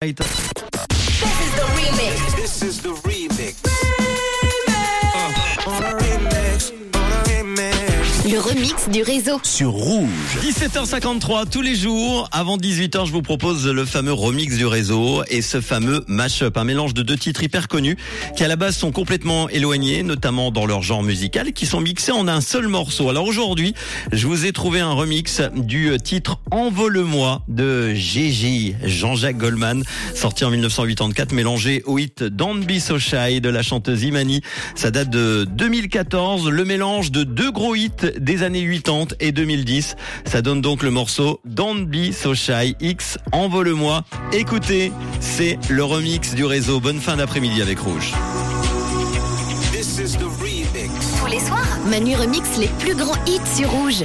This is the remix. This is the remix. remix du réseau. Sur Rouge. 17h53 tous les jours. Avant 18h, je vous propose le fameux remix du réseau et ce fameux mash-up. Un mélange de deux titres hyper connus qui à la base sont complètement éloignés, notamment dans leur genre musical, qui sont mixés en un seul morceau. Alors aujourd'hui, je vous ai trouvé un remix du titre Envole-moi de Gigi, Jean-Jacques Goldman, sorti en 1984, mélangé au hit Don't Be de la chanteuse Imani. Ça date de 2014, le mélange de deux gros hits des années 80 et 2010. Ça donne donc le morceau Don't Be So Shy X, le moi Écoutez, c'est le remix du réseau. Bonne fin d'après-midi avec Rouge. Tous les soirs, Manu remix les plus grands hits sur Rouge.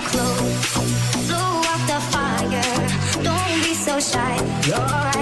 close, blow out the fire. Don't be so shy. You're